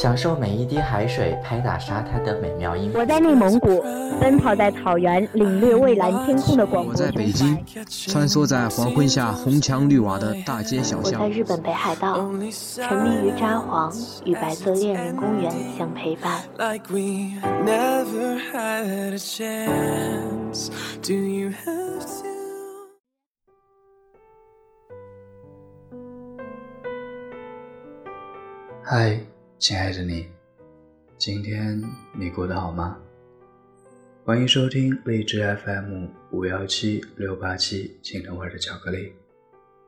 享受每一滴海水拍打沙滩的美妙音。我在内蒙古，奔跑在草原，领略蔚蓝天空的广阔。我在北京，穿梭在黄昏下红墙绿瓦的大街小巷。我在日本北海道，沉迷于札幌，与白色恋人公园相陪伴。嗨。亲爱的你，今天你过得好吗？欢迎收听荔枝 FM 五幺七六八七青藤味的巧克力，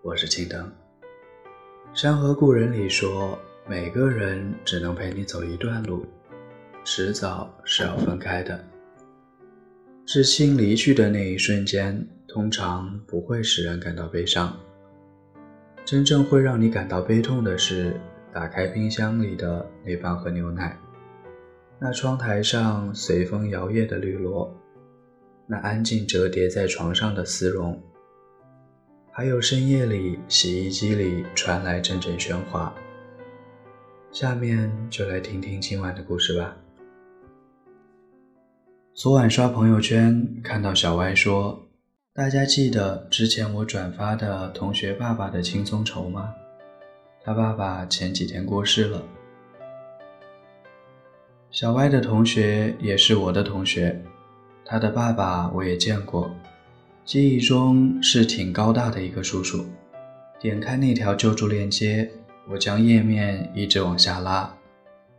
我是青藤。山河故人里说，每个人只能陪你走一段路，迟早是要分开的。至亲离去的那一瞬间，通常不会使人感到悲伤，真正会让你感到悲痛的是。打开冰箱里的那半盒牛奶，那窗台上随风摇曳的绿萝，那安静折叠在床上的丝绒，还有深夜里洗衣机里传来阵阵喧哗。下面就来听听今晚的故事吧。昨晚刷朋友圈看到小歪说：“大家记得之前我转发的同学爸爸的轻松筹吗？”他爸爸前几天过世了。小歪的同学也是我的同学，他的爸爸我也见过，记忆中是挺高大的一个叔叔。点开那条救助链接，我将页面一直往下拉，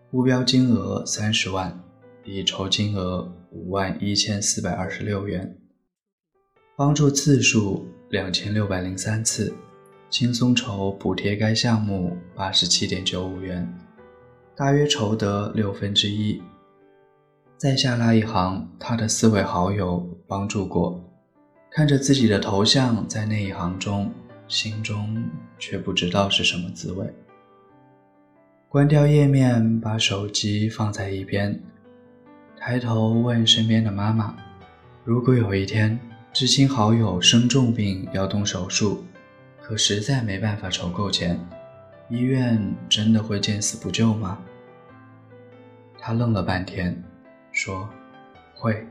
目标金额三十万，已筹金额五万一千四百二十六元，帮助次数两千六百零三次。轻松筹补贴该项目八十七点九五元，大约筹得六分之一。再下拉一行，他的四位好友帮助过，看着自己的头像在那一行中，心中却不知道是什么滋味。关掉页面，把手机放在一边，抬头问身边的妈妈：“如果有一天至亲好友生重病要动手术？”可实在没办法筹够钱，医院真的会见死不救吗？他愣了半天，说：“会。”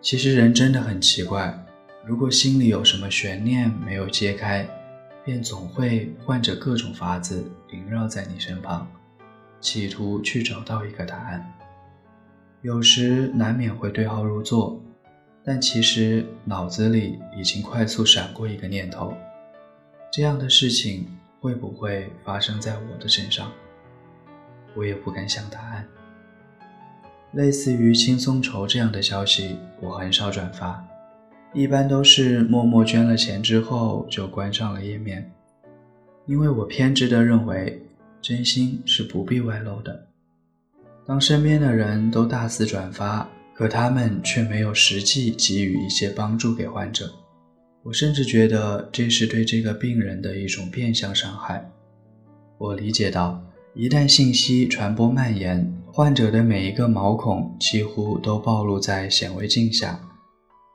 其实人真的很奇怪，如果心里有什么悬念没有揭开，便总会换着各种法子萦绕在你身旁，企图去找到一个答案。有时难免会对号入座。但其实脑子里已经快速闪过一个念头：这样的事情会不会发生在我的身上？我也不敢想答案。类似于轻松筹这样的消息，我很少转发，一般都是默默捐了钱之后就关上了页面，因为我偏执地认为，真心是不必外露的。当身边的人都大肆转发。可他们却没有实际给予一些帮助给患者，我甚至觉得这是对这个病人的一种变相伤害。我理解到，一旦信息传播蔓延，患者的每一个毛孔几乎都暴露在显微镜下，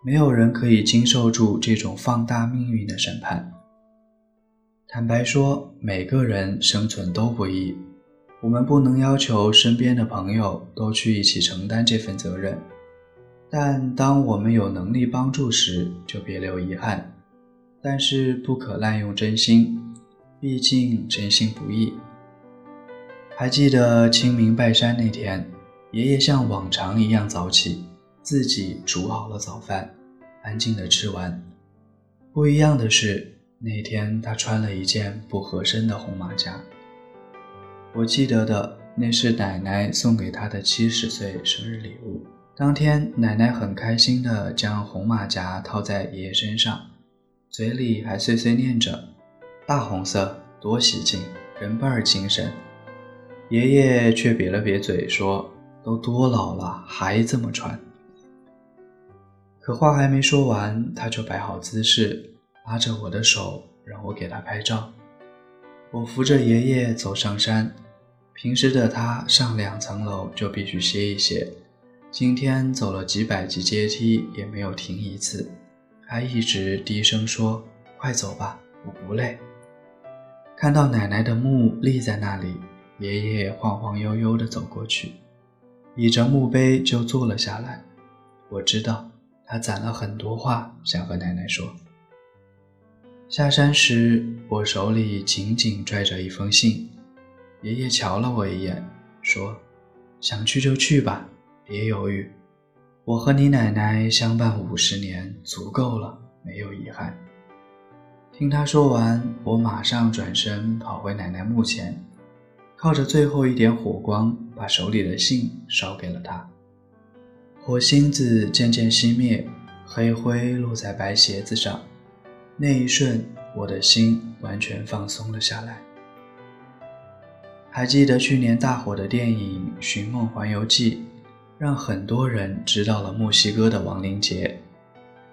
没有人可以经受住这种放大命运的审判。坦白说，每个人生存都不易。我们不能要求身边的朋友都去一起承担这份责任，但当我们有能力帮助时，就别留遗憾。但是不可滥用真心，毕竟真心不易。还记得清明拜山那天，爷爷像往常一样早起，自己煮好了早饭，安静的吃完。不一样的是，那天他穿了一件不合身的红马甲。我记得的，那是奶奶送给他的七十岁生日礼物。当天，奶奶很开心地将红马甲套在爷爷身上，嘴里还碎碎念着：“大红色，多喜庆，人倍儿精神。”爷爷却瘪了瘪嘴说：“都多老了，还这么穿。”可话还没说完，他就摆好姿势，拉着我的手，让我给他拍照。我扶着爷爷走上山。平时的他上两层楼就必须歇一歇，今天走了几百级阶梯也没有停一次，还一直低声说：“快走吧，我不累。”看到奶奶的墓立在那里，爷爷晃晃悠悠地走过去，倚着墓碑就坐了下来。我知道他攒了很多话想和奶奶说。下山时，我手里紧紧拽着一封信。爷爷瞧了我一眼，说：“想去就去吧，别犹豫。我和你奶奶相伴五十年，足够了，没有遗憾。”听他说完，我马上转身跑回奶奶墓前，靠着最后一点火光，把手里的信烧给了她。火星子渐渐熄灭，黑灰落在白鞋子上。那一瞬，我的心完全放松了下来。还记得去年大火的电影《寻梦环游记》，让很多人知道了墨西哥的亡灵节，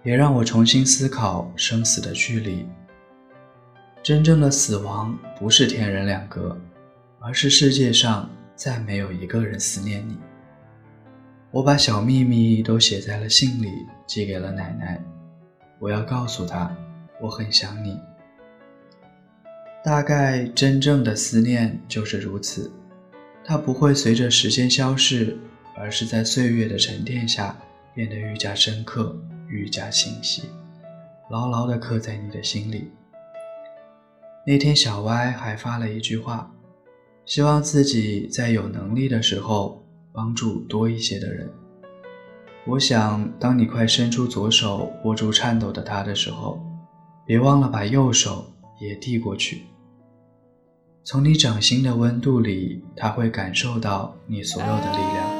也让我重新思考生死的距离。真正的死亡不是天人两隔，而是世界上再没有一个人思念你。我把小秘密都写在了信里，寄给了奶奶。我要告诉她。我很想你，大概真正的思念就是如此，它不会随着时间消逝，而是在岁月的沉淀下变得愈加深刻、愈加清晰，牢牢地刻在你的心里。那天，小歪还发了一句话，希望自己在有能力的时候帮助多一些的人。我想，当你快伸出左手握住颤抖的他的时候。别忘了把右手也递过去。从你掌心的温度里，他会感受到你所有的力量。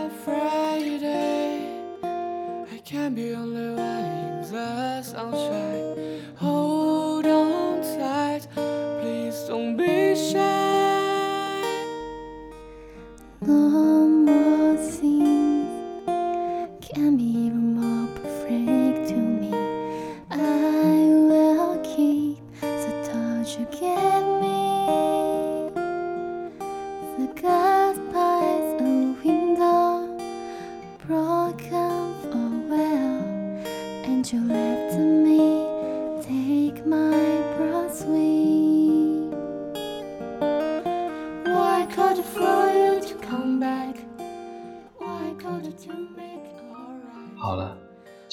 and be even more brave.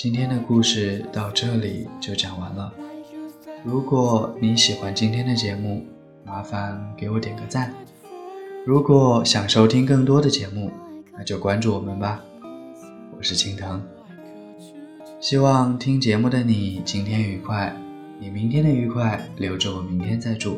今天的故事到这里就讲完了。如果你喜欢今天的节目，麻烦给我点个赞。如果想收听更多的节目，那就关注我们吧。我是青藤，希望听节目的你今天愉快，你明天的愉快留着我明天再祝。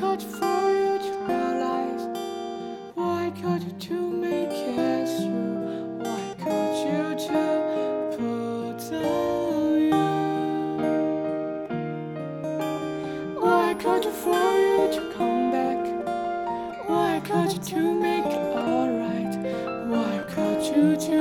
could for you to realize why could you to make it through? Why could you to put down you? Why could you for you to come back? Why could you to make it alright? Why could you to